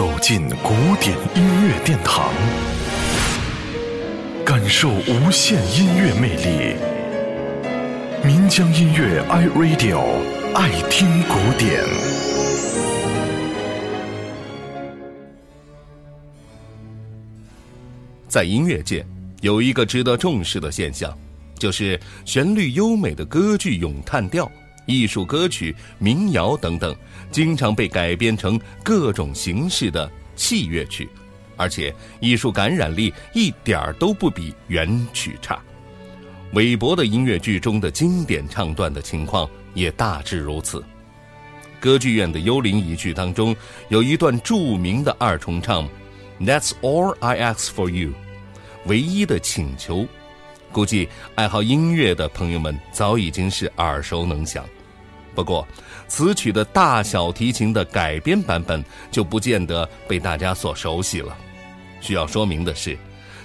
走进古典音乐殿堂，感受无限音乐魅力。民江音乐 iRadio 爱听古典。在音乐界，有一个值得重视的现象，就是旋律优美的歌剧咏叹调。艺术歌曲、民谣等等，经常被改编成各种形式的器乐曲，而且艺术感染力一点儿都不比原曲差。韦伯的音乐剧中的经典唱段的情况也大致如此。歌剧院的幽灵一剧当中有一段著名的二重唱，That's all I ask for you，唯一的请求，估计爱好音乐的朋友们早已经是耳熟能详。不过，此曲的大小提琴的改编版本就不见得被大家所熟悉了。需要说明的是，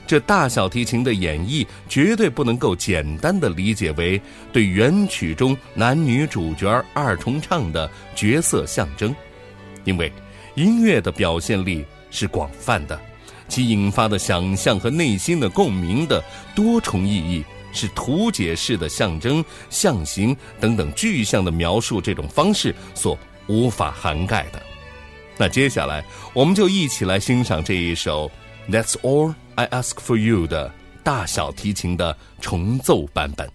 这大小提琴的演绎绝对不能够简单的理解为对原曲中男女主角二重唱的角色象征，因为音乐的表现力是广泛的，其引发的想象和内心的共鸣的多重意义。是图解式的象征、象形等等具象的描述这种方式所无法涵盖的。那接下来，我们就一起来欣赏这一首《That's All I Ask for You》的大小提琴的重奏版本。